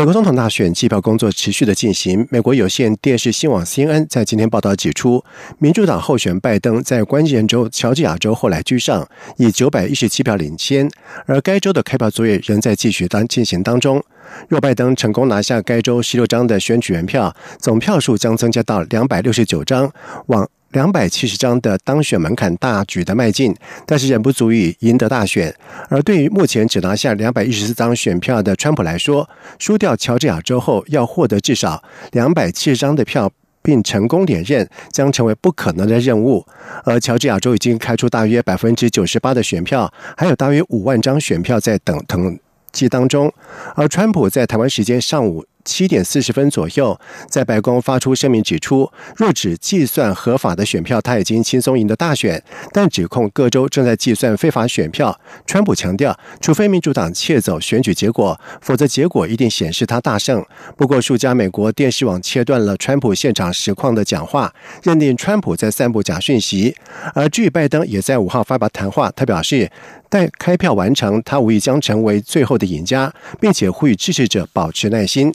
美国总统大选计票工作持续的进行。美国有线电视新网 CNN 在今天报道指出，民主党候选拜登在关键州乔治亚州后来居上，以九百一十七票领先，而该州的开票作业仍在继续当进行当中。若拜登成功拿下该州十六张的选举人票，总票数将增加到两百六十九张，往。两百七十张的当选门槛大举的迈进，但是仍不足以赢得大选。而对于目前只拿下两百一十四张选票的川普来说，输掉乔治亚州后要获得至少两百七十张的票并成功连任，将成为不可能的任务。而乔治亚州已经开出大约百分之九十八的选票，还有大约五万张选票在等等机当中。而川普在台湾时间上午。七点四十分左右，在白宫发出声明指出，若只计算合法的选票，他已经轻松赢得大选。但指控各州正在计算非法选票。川普强调，除非民主党窃走选举结果，否则结果一定显示他大胜。不过，数家美国电视网切断了川普现场实况的讲话，认定川普在散布假讯息。而据拜登也在五号发表谈话，他表示，待开票完成，他无疑将成为最后的赢家，并且呼吁支持者保持耐心。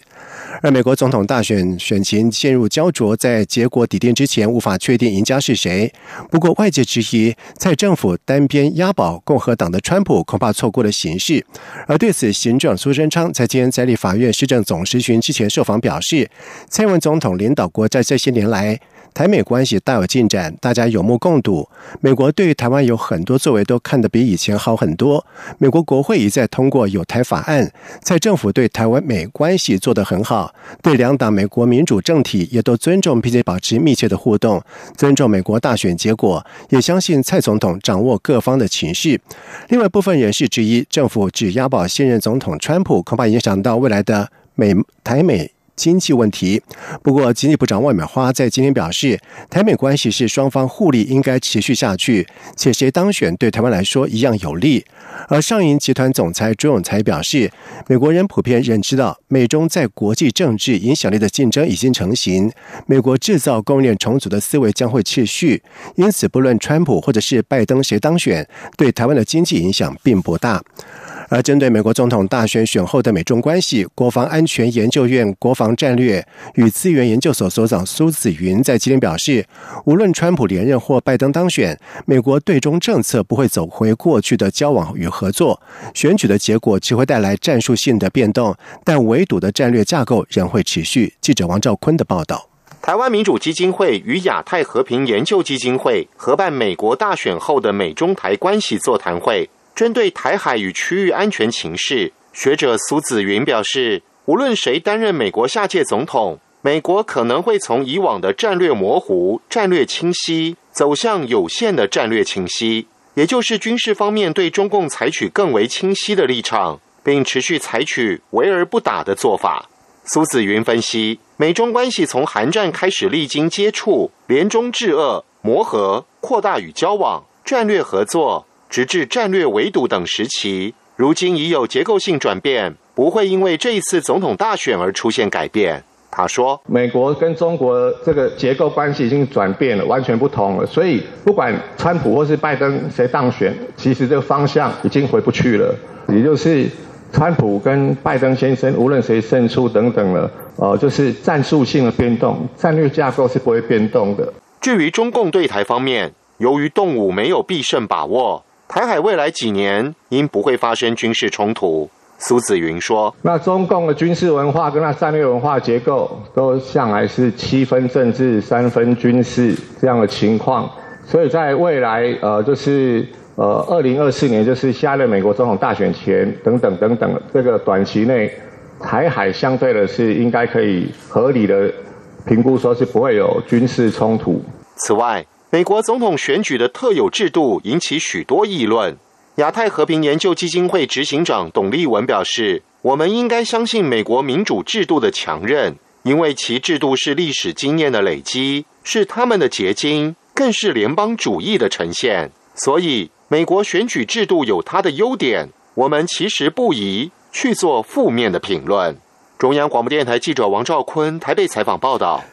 而美国总统大选选情陷入焦灼，在结果底定之前，无法确定赢家是谁。不过，外界质疑，在政府单边押宝共和党的川普，恐怕错过了形势。而对此，行政苏贞昌在今天在立法院市政总实询之前受访表示，蔡文总统领导国在这些年来。台美关系大有进展，大家有目共睹。美国对台湾有很多作为，都看得比以前好很多。美国国会一再通过有台法案，在政府对台湾美关系做得很好，对两党美国民主政体也都尊重，并且保持密切的互动，尊重美国大选结果，也相信蔡总统掌握各方的情绪。另外，部分人士质疑，政府只押宝现任总统川普，恐怕影响到未来的美台美。经济问题。不过，经济部长万美花在今天表示，台美关系是双方互利，应该持续下去，且谁当选对台湾来说一样有利。而上银集团总裁朱永才表示，美国人普遍认知到，美中在国际政治影响力的竞争已经成型，美国制造供应链重组的思维将会持续。因此，不论川普或者是拜登谁当选，对台湾的经济影响并不大。而针对美国总统大选选后的美中关系，国防安全研究院国防战略与资源研究所所长苏子云在今天表示，无论川普连任或拜登当选，美国对中政策不会走回过去的交往与合作，选举的结果只会带来战术性的变动，但围堵的战略架构仍会持续。记者王兆坤的报道。台湾民主基金会与亚太和平研究基金会合办美国大选后的美中台关系座谈会。针对台海与区域安全情势，学者苏子云表示，无论谁担任美国下届总统，美国可能会从以往的战略模糊、战略清晰，走向有限的战略清晰，也就是军事方面对中共采取更为清晰的立场，并持续采取围而不打的做法。苏子云分析，美中关系从韩战开始历经接触、联中制恶、磨合、扩大与交往、战略合作。直至战略围堵等时期，如今已有结构性转变，不会因为这一次总统大选而出现改变。他说：“美国跟中国这个结构关系已经转变了，完全不同了。所以，不管川普或是拜登谁当选，其实这个方向已经回不去了。也就是川普跟拜登先生，无论谁胜出等等了，呃，就是战术性的变动，战略架构是不会变动的。至于中共对台方面，由于动武没有必胜把握。”台海未来几年应不会发生军事冲突，苏子云说：“那中共的军事文化跟那战略文化结构都向来是七分政治三分军事这样的情况，所以在未来呃就是呃二零二四年就是下任美国总统大选前等等等等这个短期内，台海相对的是应该可以合理的评估说是不会有军事冲突。此外。”美国总统选举的特有制度引起许多议论。亚太和平研究基金会执行长董立文表示：“我们应该相信美国民主制度的强韧，因为其制度是历史经验的累积，是他们的结晶，更是联邦主义的呈现。所以，美国选举制度有它的优点，我们其实不宜去做负面的评论。中央广播电台记者王兆坤台北采访报道。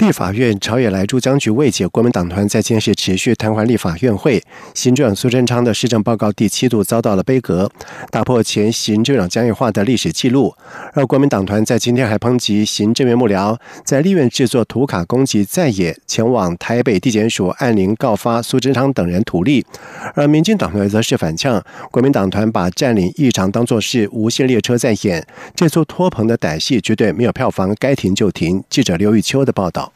立法院朝野来珠僵局未解，国民党团在今日持续瘫痪立法院会。行政苏贞昌的施政报告第七度遭到了杯葛，打破前行政长江宜桦的历史记录。而国民党团在今天还抨击行政院幕僚在立院制作图卡攻击在野，前往台北地检署按铃告发苏贞昌等人图利。而民进党团则是反呛，国民党团把占领异常当作是无限列车在演，这出托棚的歹戏绝对没有票房，该停就停。记者刘玉秋的报道。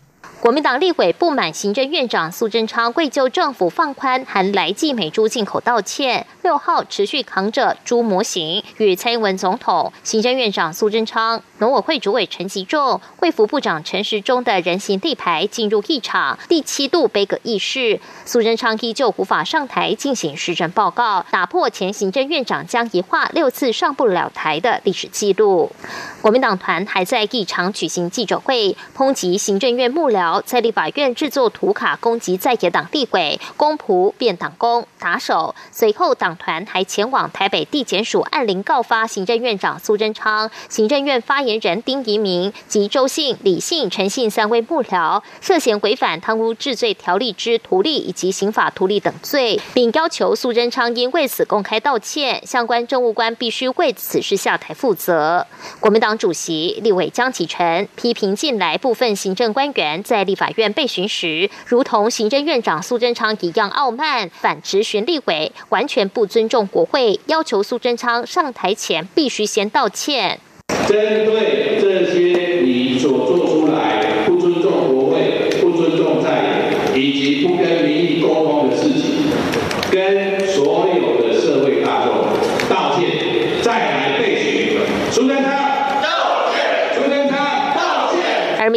国民党立委不满行政院长苏贞昌跪就政府放宽含来济美猪进口道歉，六号持续扛着猪模型与蔡英文总统、行政院长苏贞昌、农委会主委陈吉仲、卫福部长陈时中的人形地牌进入议场，第七度杯葛议事。苏贞昌依旧无法上台进行施政报告，打破前行政院长江宜桦六次上不了台的历史记录。国民党团还在议场举行记者会，抨击行政院幕僚。在立法院制作图卡攻击在野党立委，公仆变党工打手。随后党团还前往台北地检署按铃告发行政院长苏贞昌、行政院发言人丁仪明及周信、李信、陈信三位幕僚，涉嫌违反贪污治罪条例之图利以及刑法图利等罪，并要求苏贞昌应为此公开道歉，相关政务官必须为此事下台负责。国民党主席立委江启臣批评近来部分行政官员在立法院被询时，如同行政院长苏贞昌一样傲慢，反质询立委，完全不尊重国会，要求苏贞昌上台前必须先道歉。针对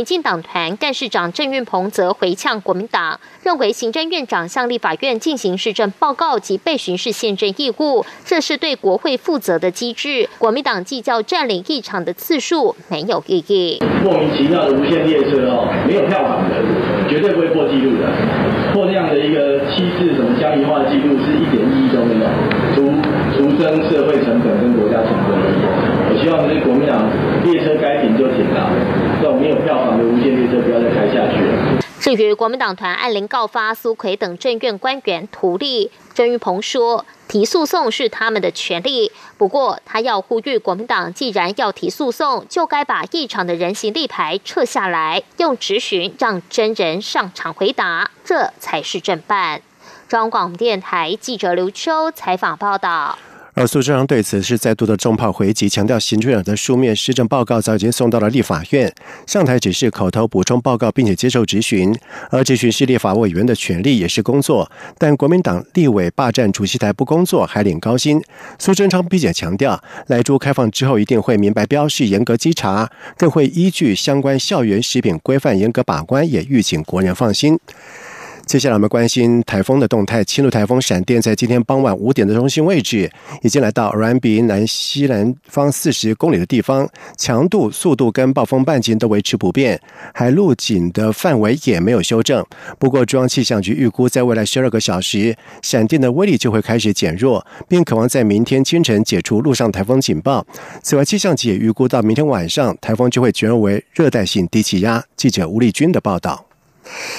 进党团干事长郑运鹏则回呛国民党，认为行政院长向立法院进行市政报告及被巡视宪政义务，这是对国会负责的机制。国民党计较占领议场的次数没有意义。莫名其妙的无限列车哦，没有票房的，绝对不会破纪录的。破那样的一个七次什么嘉义化的纪录，是一点意义都没有，徒徒增社会成本跟国家成本。希望这国民党列车该停就停了，这种没有票房。的无线列车不要再开下去了。至于国民党团按铃告发苏奎等政院官员图利，郑玉鹏说提诉讼是他们的权利，不过他要呼吁国民党既然要提诉讼，就该把议场的人形立牌撤下来，用质询让真人上场回答，这才是正办。中央广电台记者刘秋采访报道。而苏贞昌对此是再度的重炮回击，强调行政长的书面施政报告早已经送到了立法院，上台只是口头补充报告，并且接受质询，而质询是立法委员的权利，也是工作。但国民党立委霸占主席台不工作，还领高薪。苏贞昌并且强调，来珠开放之后一定会明白标示，严格稽查，更会依据相关校园食品规范严格把关，也预请国人放心。接下来我们关心台风的动态。轻度台风闪电在今天傍晚五点的中心位置，已经来到软比南西南方四十公里的地方，强度、速度跟暴风半径都维持不变，海陆警的范围也没有修正。不过，中央气象局预估，在未来十二个小时，闪电的威力就会开始减弱，并渴望在明天清晨解除陆上台风警报。此外，气象局也预估到明天晚上，台风就会转弱为热带性低气压。记者吴丽君的报道。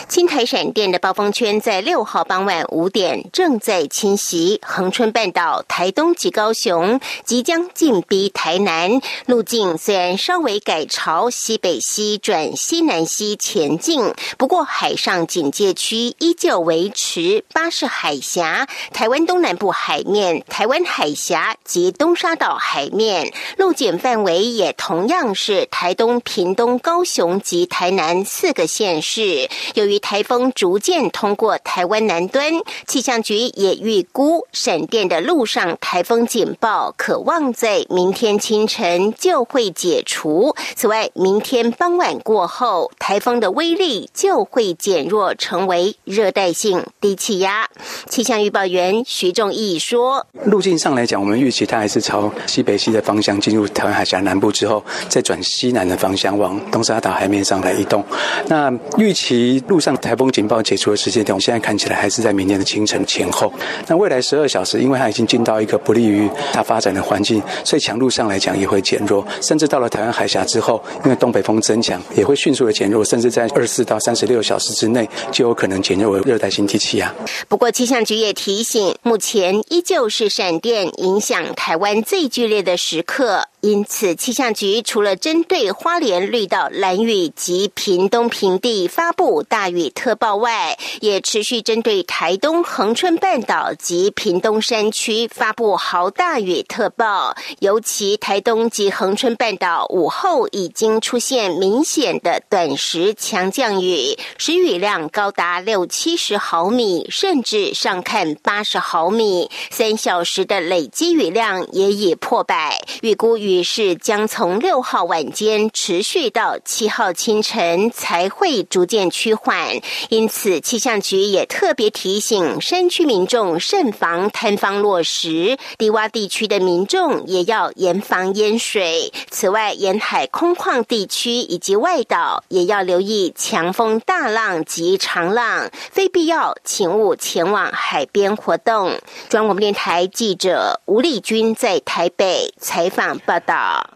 青台闪电的暴风圈在六号傍晚五点正在侵袭恒春半岛、台东及高雄，即将进逼台南。路径虽然稍微改朝西北西转西南西前进，不过海上警戒区依旧维持巴士海峡、台湾东南部海面、台湾海峡及东沙岛海面。路检范围也同样是台东、屏东、高雄及台南四个县市。由于台风逐渐通过台湾南端，气象局也预估闪电的路上台风警报可望在明天清晨就会解除。此外，明天傍晚过后，台风的威力就会减弱，成为热带性低气压。气象预报员徐仲义说：“路径上来讲，我们预期它还是朝西北西的方向进入台湾海峡南部之后，再转西南的方向往东沙岛海面上来移动。那预期。”离陆上台风警报解除的时间点，我们现在看起来还是在明年的清晨前后。那未来十二小时，因为它已经进到一个不利于它发展的环境，所以强度上来讲也会减弱，甚至到了台湾海峡之后，因为东北风增强，也会迅速的减弱，甚至在二十四到三十六小时之内就有可能减弱为热带性低气压。不过气象局也提醒，目前依旧是闪电影响台湾最剧烈的时刻。因此，气象局除了针对花莲绿岛、蓝屿及屏东平地发布大雨特报外，也持续针对台东恒春半岛及屏东山区发布豪大雨特报。尤其台东及恒春半岛午后已经出现明显的短时强降雨，时雨量高达六七十毫米，甚至上看八十毫米。三小时的累积雨量也已破百，预估雨势将从六号晚间持续到七号清晨才会逐渐趋缓，因此气象局也特别提醒山区民众慎防坍方落石，低洼地区的民众也要严防淹水。此外，沿海空旷地区以及外岛也要留意强风、大浪及长浪，非必要请勿前往海边活动。中央广播电台记者吴丽君在台北采访报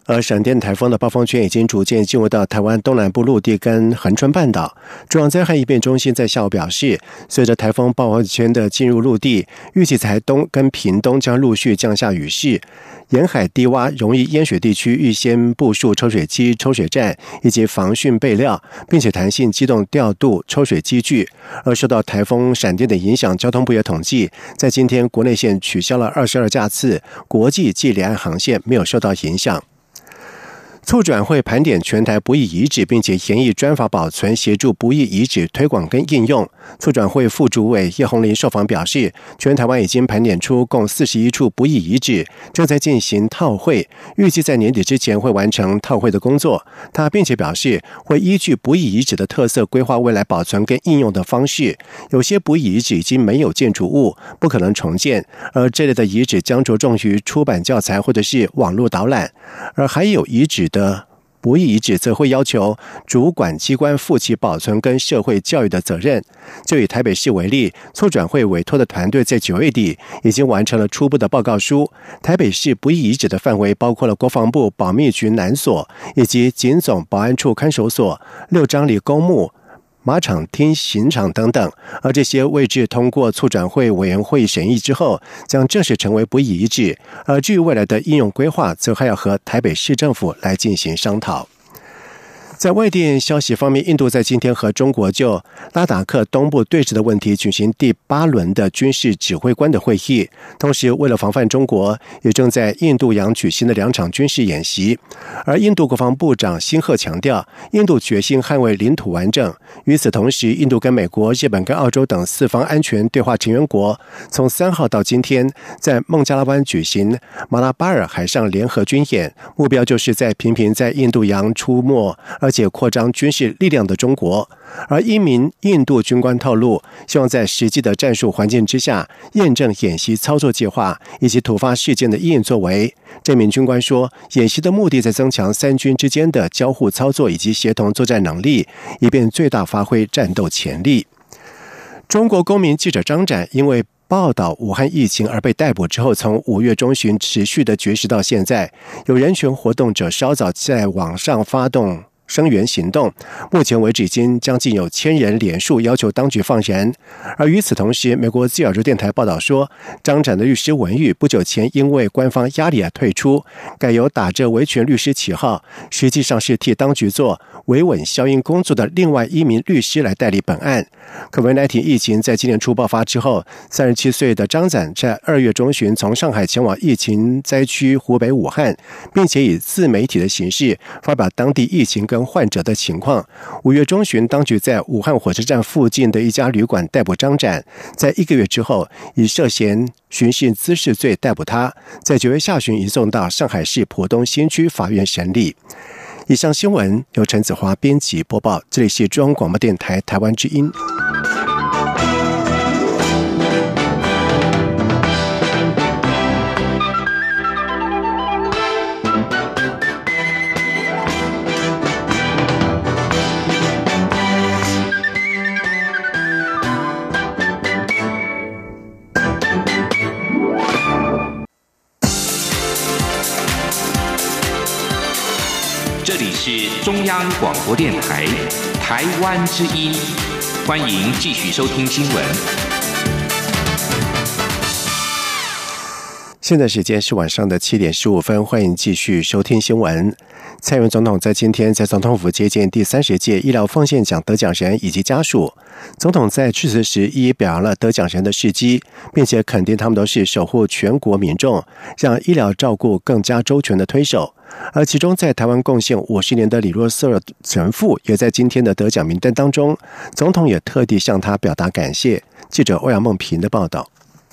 而闪电台风的暴风圈已经逐渐进入到台湾东南部陆地跟恒春半岛。中央灾害应变中心在下午表示，随着台风暴风圈的进入陆地，预计台东跟屏东将陆续降下雨势。沿海低洼容易淹水地区，预先部署抽水机、抽水站以及防汛备料，并且弹性机动调度抽水机具。而受到台风、闪电的影响，交通部也统计，在今天国内线取消了二十二架次，国际及两岸航线没有受到影响。促转会盘点全台不易遗址，并且研议专法保存，协助不易遗址推广跟应用。促转会副主委叶红林受访表示，全台湾已经盘点出共四十一处不易遗址，正在进行套会，预计在年底之前会完成套会的工作。他并且表示，会依据不易遗址的特色，规划未来保存跟应用的方式。有些不易遗址已经没有建筑物，不可能重建，而这类的遗址将着重于出版教材或者是网络导览，而还有遗址。的不易遗址则会要求主管机关负起保存跟社会教育的责任。就以台北市为例，促转会委托的团队在九月底已经完成了初步的报告书。台北市不易遗址的范围包括了国防部保密局南所以及警总保安处看守所、六张里公墓。马场厅、刑场等等，而这些位置通过促转会委员会审议之后，将正式成为不宜遗址。而至于未来的应用规划，则还要和台北市政府来进行商讨。在外电消息方面，印度在今天和中国就拉达克东部对峙的问题举行第八轮的军事指挥官的会议。同时，为了防范中国，也正在印度洋举行的两场军事演习。而印度国防部长辛赫强调，印度决心捍卫领土完整。与此同时，印度跟美国、日本跟澳洲等四方安全对话成员国，从三号到今天在孟加拉湾举行马拉巴尔海上联合军演，目标就是在频频在印度洋出没而。且扩张军事力量的中国，而一名印度军官透露，希望在实际的战术环境之下验证演习操作计划以及突发事件的应作为。这名军官说，演习的目的在增强三军之间的交互操作以及协同作战能力，以便最大发挥战斗潜力。中国公民记者张展因为报道武汉疫情而被逮捕之后，从五月中旬持续的绝食到现在，有人权活动者稍早在网上发动。声援行动，目前为止已经将近有千人连署要求当局放人。而与此同时，美国自由州电台报道说，张展的律师文玉不久前因为官方压力而退出，改由打着维权律师旗号，实际上是替当局做维稳消音工作的另外一名律师来代理本案。可文莱疫情在今年初爆发之后，三十七岁的张展在二月中旬从上海前往疫情灾区湖北武汉，并且以自媒体的形式发表当地疫情跟患者的情况。五月中旬，当局在武汉火车站附近的一家旅馆逮捕张展，在一个月之后，以涉嫌寻衅滋事罪逮捕他，在九月下旬移送到上海市浦东新区法院审理。以上新闻由陈子华编辑播报，这里是中央广播电台台湾之音。这里是中央广播电台台湾之音，欢迎继续收听新闻。现在时间是晚上的七点十五分，欢迎继续收听新闻。蔡英文总统在今天在总统府接见第三十届医疗奉献奖得奖人以及家属。总统在致辞时一一表扬了得奖人的事迹，并且肯定他们都是守护全国民众、让医疗照顾更加周全的推手。而其中在台湾贡献五十年的李若瑟神父也在今天的得奖名单当中。总统也特地向他表达感谢。记者欧阳梦平的报道。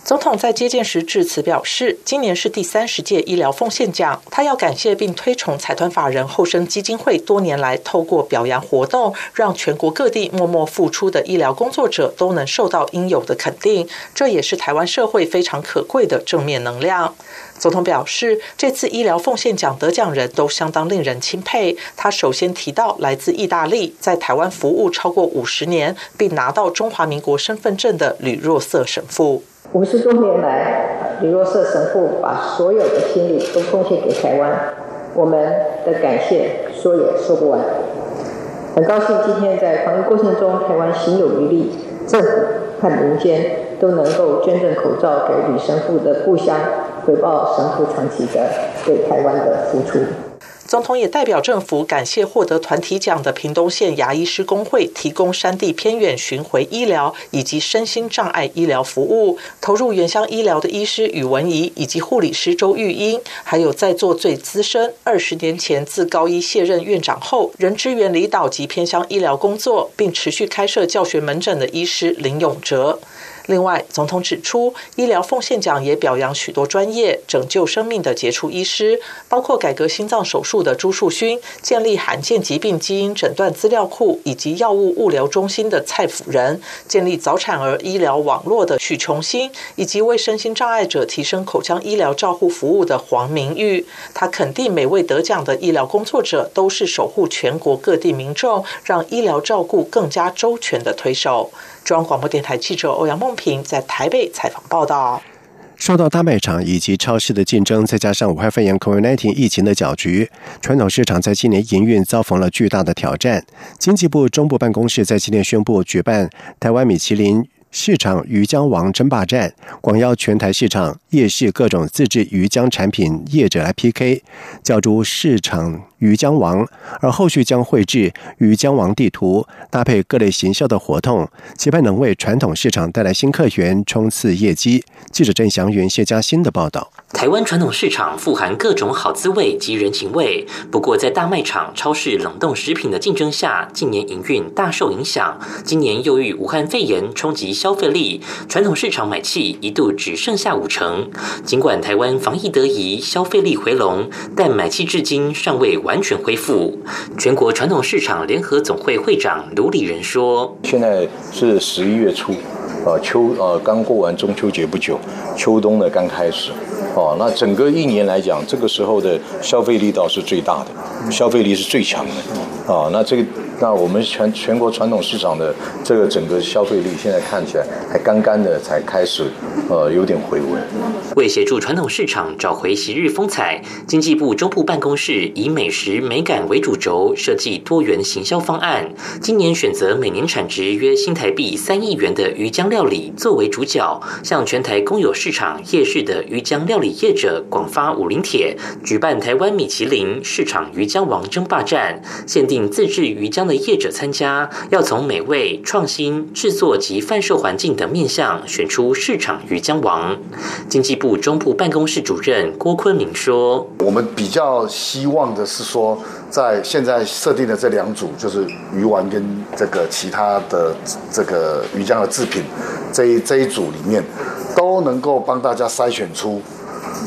总统在接见时致辞表示，今年是第三十届医疗奉献奖，他要感谢并推崇财团法人后生基金会多年来透过表扬活动，让全国各地默默付出的医疗工作者都能受到应有的肯定，这也是台湾社会非常可贵的正面能量。总统表示，这次医疗奉献奖得奖人都相当令人钦佩。他首先提到来自意大利，在台湾服务超过五十年，并拿到中华民国身份证的吕若瑟神父。五十多年来，李若瑟神父把所有的心力都奉献给台湾，我们的感谢说也说不完。很高兴今天在防疫过程中，台湾行有余力，政府和民间都能够捐赠口罩给李神父的故乡，回报神父长期的对台湾的付出。总统也代表政府感谢获得团体奖的屏东县牙医师工会，提供山地偏远巡回医疗以及身心障碍医疗服务。投入原乡医疗的医师宇文仪以及护理师周玉英，还有在座最资深、二十年前自高一卸任院长后，仍支援离岛及偏乡医疗工作，并持续开设教学门诊的医师林永哲。另外，总统指出，医疗奉献奖也表扬许多专业拯救生命的杰出医师，包括改革心脏手术的朱树勋，建立罕见疾病基因诊断资料库以及药物物流中心的蔡辅仁，建立早产儿医疗网络的许琼新，以及为身心障碍者提升口腔医疗照护服务的黄明玉。他肯定每位得奖的医疗工作者都是守护全国各地民众，让医疗照顾更加周全的推手。中央广播电台记者欧阳梦平在台北采访报道。受到大卖场以及超市的竞争，再加上武汉肺炎 （COVID-19） 疫情的搅局，传统市场在今年营运遭逢了巨大的挑战。经济部中部办公室在今天宣布举办台湾米其林。市场鱼浆王争霸战，广邀全台市场夜市各种自制鱼浆产品业者来 PK，角逐市场鱼浆王。而后续将绘制鱼浆王地图，搭配各类行销的活动，期盼能为传统市场带来新客源，冲刺业绩。记者郑祥云、谢嘉欣的报道。台湾传统市场富含各种好滋味及人情味，不过在大卖场、超市冷冻食品的竞争下，近年营运大受影响。今年又遇武汉肺炎冲击消费力，传统市场买气一度只剩下五成。尽管台湾防疫得宜，消费力回笼，但买气至今尚未完全恢复。全国传统市场联合总会会长卢礼仁说：“现在是十一月初，呃秋呃刚过完中秋节不久，秋冬呢刚开始。”哦，那整个一年来讲，这个时候的消费力道是最大的，消费力是最强的。哦，那这个。那我们全全国传统市场的这个整个消费力，现在看起来还刚刚的才开始，呃，有点回温。为协助传统市场找回昔日风采，经济部中部办公室以美食美感为主轴，设计多元行销方案。今年选择每年产值约新台币三亿元的鱼浆料理作为主角，向全台公有市场夜市的鱼浆料理业者广发五零帖，举办台湾米其林市场鱼浆王争霸战，限定自制鱼浆。的业者参加，要从美味、创新、制作及贩售环境等面向选出市场鱼浆王。经济部中部办公室主任郭坤明说：“我们比较希望的是说，在现在设定的这两组，就是鱼丸跟这个其他的这个鱼浆的制品，这一这一组里面，都能够帮大家筛选出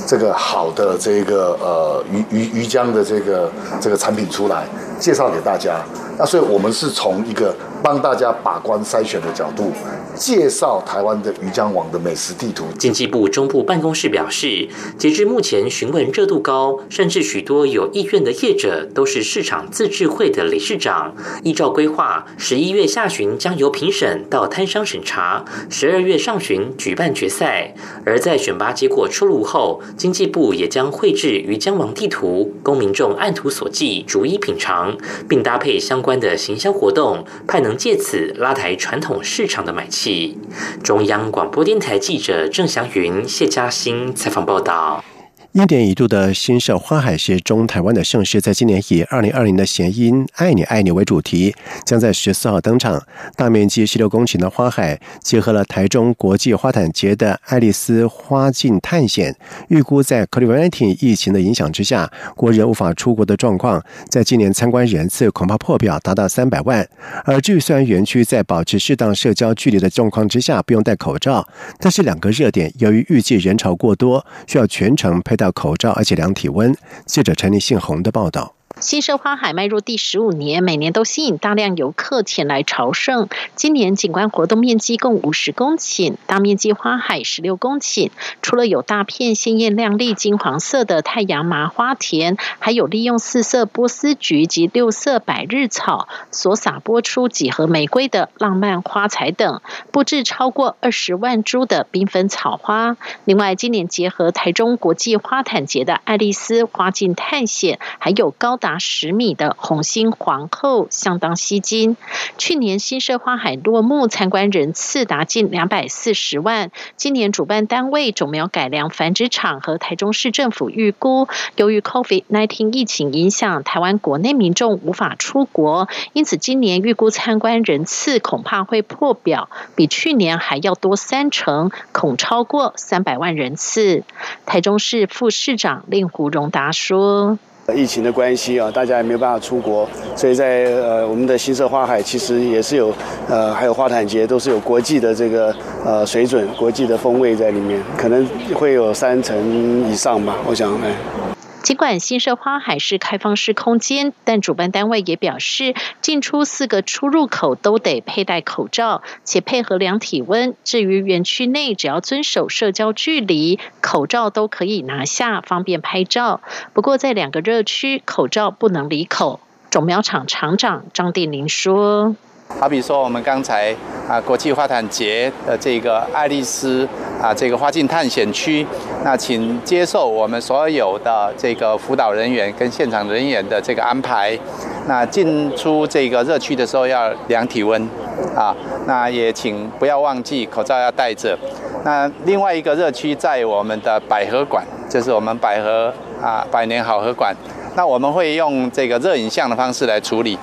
这个好的这个呃鱼鱼鱼浆的这个这个产品出来，介绍给大家。”那所以，我们是从一个帮大家把关筛选的角度，介绍台湾的鱼浆网的美食地图。经济部中部办公室表示，截至目前，询问热度高，甚至许多有意愿的业者都是市场自治会的理事长。依照规划，十一月下旬将由评审到摊商审查，十二月上旬举办决赛。而在选拔结果出炉后，经济部也将绘制鱼浆网地图，供民众按图索骥，逐一品尝，并搭配相关的行销活动，派能借此拉抬传统市场的买气。中央广播电台记者郑祥云、谢嘉欣采访报道。一年一度的新社花海是中台湾的盛事，在今年以二零二零的谐音“爱你爱你”为主题，将在十四号登场。大面积十六公顷的花海，结合了台中国际花坛节的爱丽丝花境探险。预估在 COVID-19 疫情的影响之下，国人无法出国的状况，在今年参观人次恐怕破表，达到三百万。而至于虽然园区在保持适当社交距离的状况之下不用戴口罩，但是两个热点由于预计人潮过多，需要全程佩戴。戴口罩，而且量体温。记者陈立信洪的报道。新社花海迈入第十五年，每年都吸引大量游客前来朝圣。今年景观活动面积共五十公顷，大面积花海十六公顷。除了有大片鲜艳亮丽金黄色的太阳麻花田，还有利用四色波斯菊及六色百日草所撒播出几何玫瑰的浪漫花彩等，布置超过二十万株的缤纷草花。另外，今年结合台中国际花坛节的爱丽丝花境探险，还有高达。十米的红心皇后相当吸睛。去年新社花海落幕，参观人次达近两百四十万。今年主办单位种苗改良繁殖场和台中市政府预估，由于 COVID-19 疫情影响，台湾国内民众无法出国，因此今年预估参观人次恐怕会破表，比去年还要多三成，恐超过三百万人次。台中市副市长令胡荣达说。疫情的关系啊，大家也没有办法出国，所以在呃我们的新色花海其实也是有呃还有花坛节都是有国际的这个呃水准、国际的风味在里面，可能会有三成以上吧，我想哎。尽管新社花海是开放式空间，但主办单位也表示，进出四个出入口都得佩戴口罩，且配合量体温。至于园区内，只要遵守社交距离，口罩都可以拿下，方便拍照。不过，在两个热区，口罩不能离口。种苗厂厂长张定林说。好比说，我们刚才啊，国际花坛节的这个爱丽丝啊，这个花境探险区，那请接受我们所有的这个辅导人员跟现场人员的这个安排。那进出这个热区的时候要量体温啊，那也请不要忘记口罩要戴着。那另外一个热区在我们的百合馆，就是我们百合啊百年好合馆，那我们会用这个热影像的方式来处理。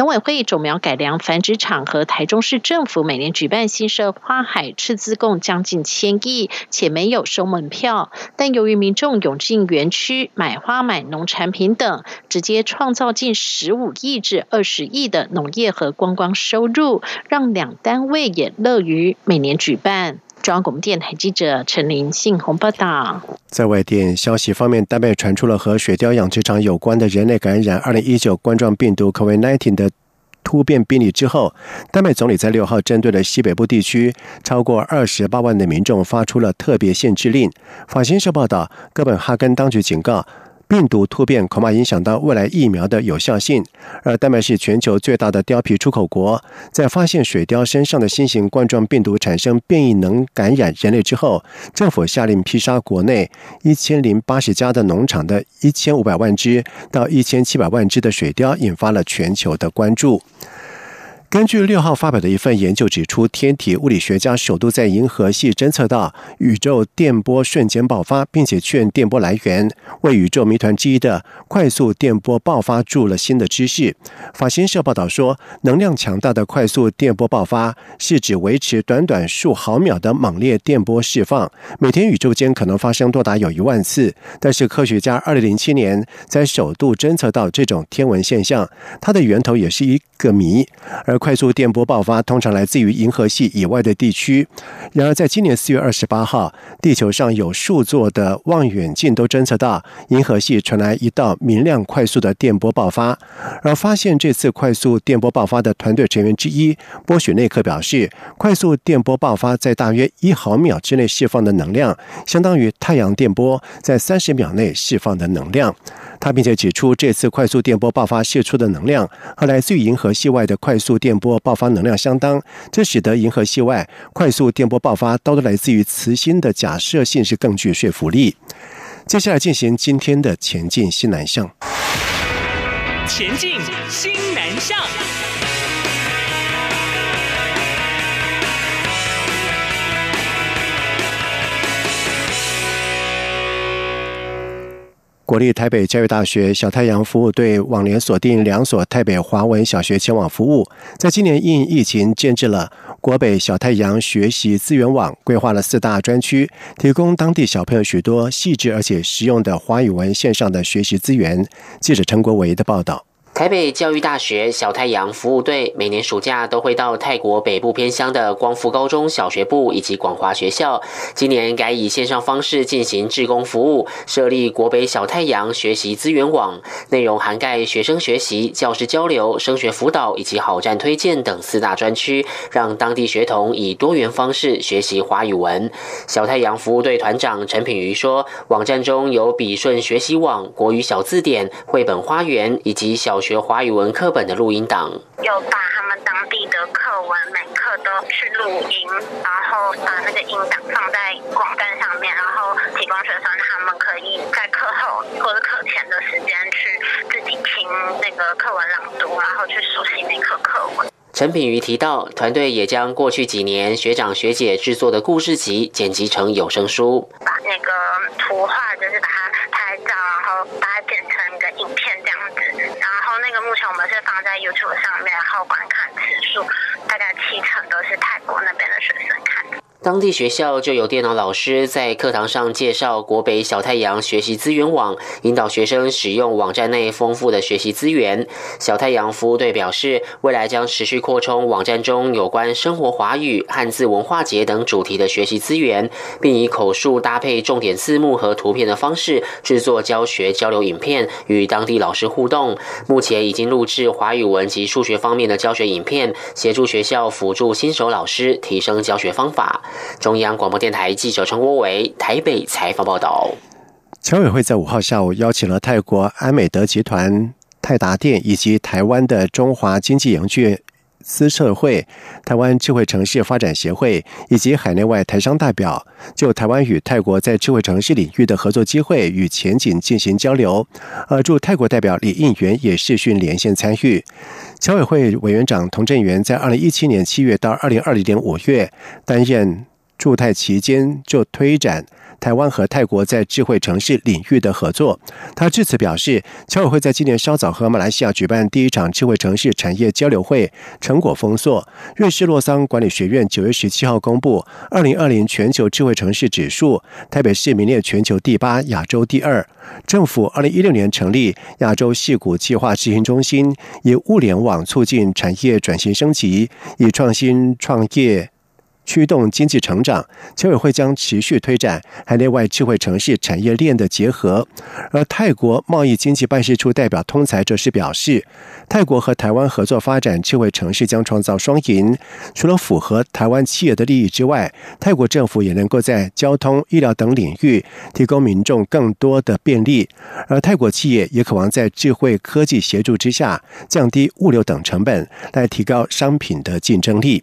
农委会种苗改良繁殖场和台中市政府每年举办新社花海，斥资共将近千亿，且没有收门票。但由于民众涌进园区买花、买农产品等，直接创造近十五亿至二十亿的农业和观光收入，让两单位也乐于每年举办。中央广播电台记者陈林信宏报道。在外电消息方面，丹麦传出了和雪貂养殖场有关的人类感染二零一九冠状病毒 （COVID-19） 的突变病例之后，丹麦总理在六号针对了西北部地区超过二十八万的民众发出了特别限制令。法新社报道，哥本哈根当局警告。病毒突变恐怕影响到未来疫苗的有效性，而丹麦是全球最大的貂皮出口国，在发现水貂身上的新型冠状病毒产生变异能感染人类之后，政府下令批杀国内一千零八十家的农场的一千五百万只到一千七百万只的水貂，引发了全球的关注。根据六号发表的一份研究指出，天体物理学家首度在银河系侦测到宇宙电波瞬间爆发，并且确认电波来源为宇宙谜团之一的快速电波爆发注了新的知识。法新社报道说，能量强大的快速电波爆发是指维持短短数毫秒的猛烈电波释放，每天宇宙间可能发生多达有一万次。但是科学家二零零七年在首度侦测到这种天文现象，它的源头也是一个谜，而。快速电波爆发通常来自于银河系以外的地区。然而，在今年四月二十八号，地球上有数座的望远镜都侦测到银河系传来一道明亮、快速的电波爆发。而发现这次快速电波爆发的团队成员之一波雪内克表示，快速电波爆发在大约一毫秒之内释放的能量，相当于太阳电波在三十秒内释放的能量。他并且指出，这次快速电波爆发泄出的能量和来自于银河系外的快速电电波爆发能量相当，这使得银河系外快速电波爆发都来自于磁芯的假设性是更具说服力。接下来进行今天的前进西南向。前进新南向。国立台北教育大学小太阳服务队往年锁定两所台北华文小学前往服务，在今年因疫情建制了国北小太阳学习资源网，规划了四大专区，提供当地小朋友许多细致而且实用的华语文线上的学习资源。记者陈国维的报道。台北教育大学小太阳服务队每年暑假都会到泰国北部偏乡的光复高中小学部以及广华学校。今年改以线上方式进行志工服务，设立国北小太阳学习资源网，内容涵盖学生学习、教师交流、升学辅导以及好站推荐等四大专区，让当地学童以多元方式学习华语文。小太阳服务队团长陈品瑜说，网站中有笔顺学习网、国语小字典、绘本花园以及小。学华语文课本的录音档，有把他们当地的课文每课都去录音，然后把那个音档放在网站上面，然后提供学生他们可以在课后或者课前的时间去自己听那个课文朗读，然后去熟悉那课课文。陈品瑜提到，团队也将过去几年学长学姐制作的故事集剪辑成有声书，把那个图画就是把它拍照，然后把它剪成一个影片这样子。然后那个目前我们是放在 YouTube 上面，然后观看次数大概七成都是泰国那边的学生看。当地学校就有电脑老师在课堂上介绍国北小太阳学习资源网，引导学生使用网站内丰富的学习资源。小太阳服务队表示，未来将持续扩充网站中有关生活华语、汉字文化节等主题的学习资源，并以口述搭配重点字幕和图片的方式制作教学交流影片，与当地老师互动。目前已经录制华语文及数学方面的教学影片，协助学校辅助新手老师提升教学方法。中央广播电台记者陈国伟台北采访报道。侨委会在五号下午邀请了泰国安美德集团、泰达电以及台湾的中华经济营具资社会、台湾智慧城市发展协会以及海内外台商代表，就台湾与泰国在智慧城市领域的合作机会与前景进行交流。而驻泰国代表李应元也视讯连线参与。侨委会委员长童振源在二零一七年七月到二零二零年五月担任。驻泰期间就推展台湾和泰国在智慧城市领域的合作。他致辞表示，侨委会在今年稍早和马来西亚举办第一场智慧城市产业交流会，成果丰硕。瑞士洛桑管理学院九月十七号公布二零二零全球智慧城市指数，台北市名列全球第八，亚洲第二。政府二零一六年成立亚洲系股计划执行中心，以物联网促进产业转型升级，以创新创业。驱动经济成长，侨委会将持续推展海内外智慧城市产业链的结合。而泰国贸易经济办事处代表通才则是表示，泰国和台湾合作发展智慧城市将创造双赢。除了符合台湾企业的利益之外，泰国政府也能够在交通、医疗等领域提供民众更多的便利。而泰国企业也渴望在智慧科技协助之下，降低物流等成本，来提高商品的竞争力。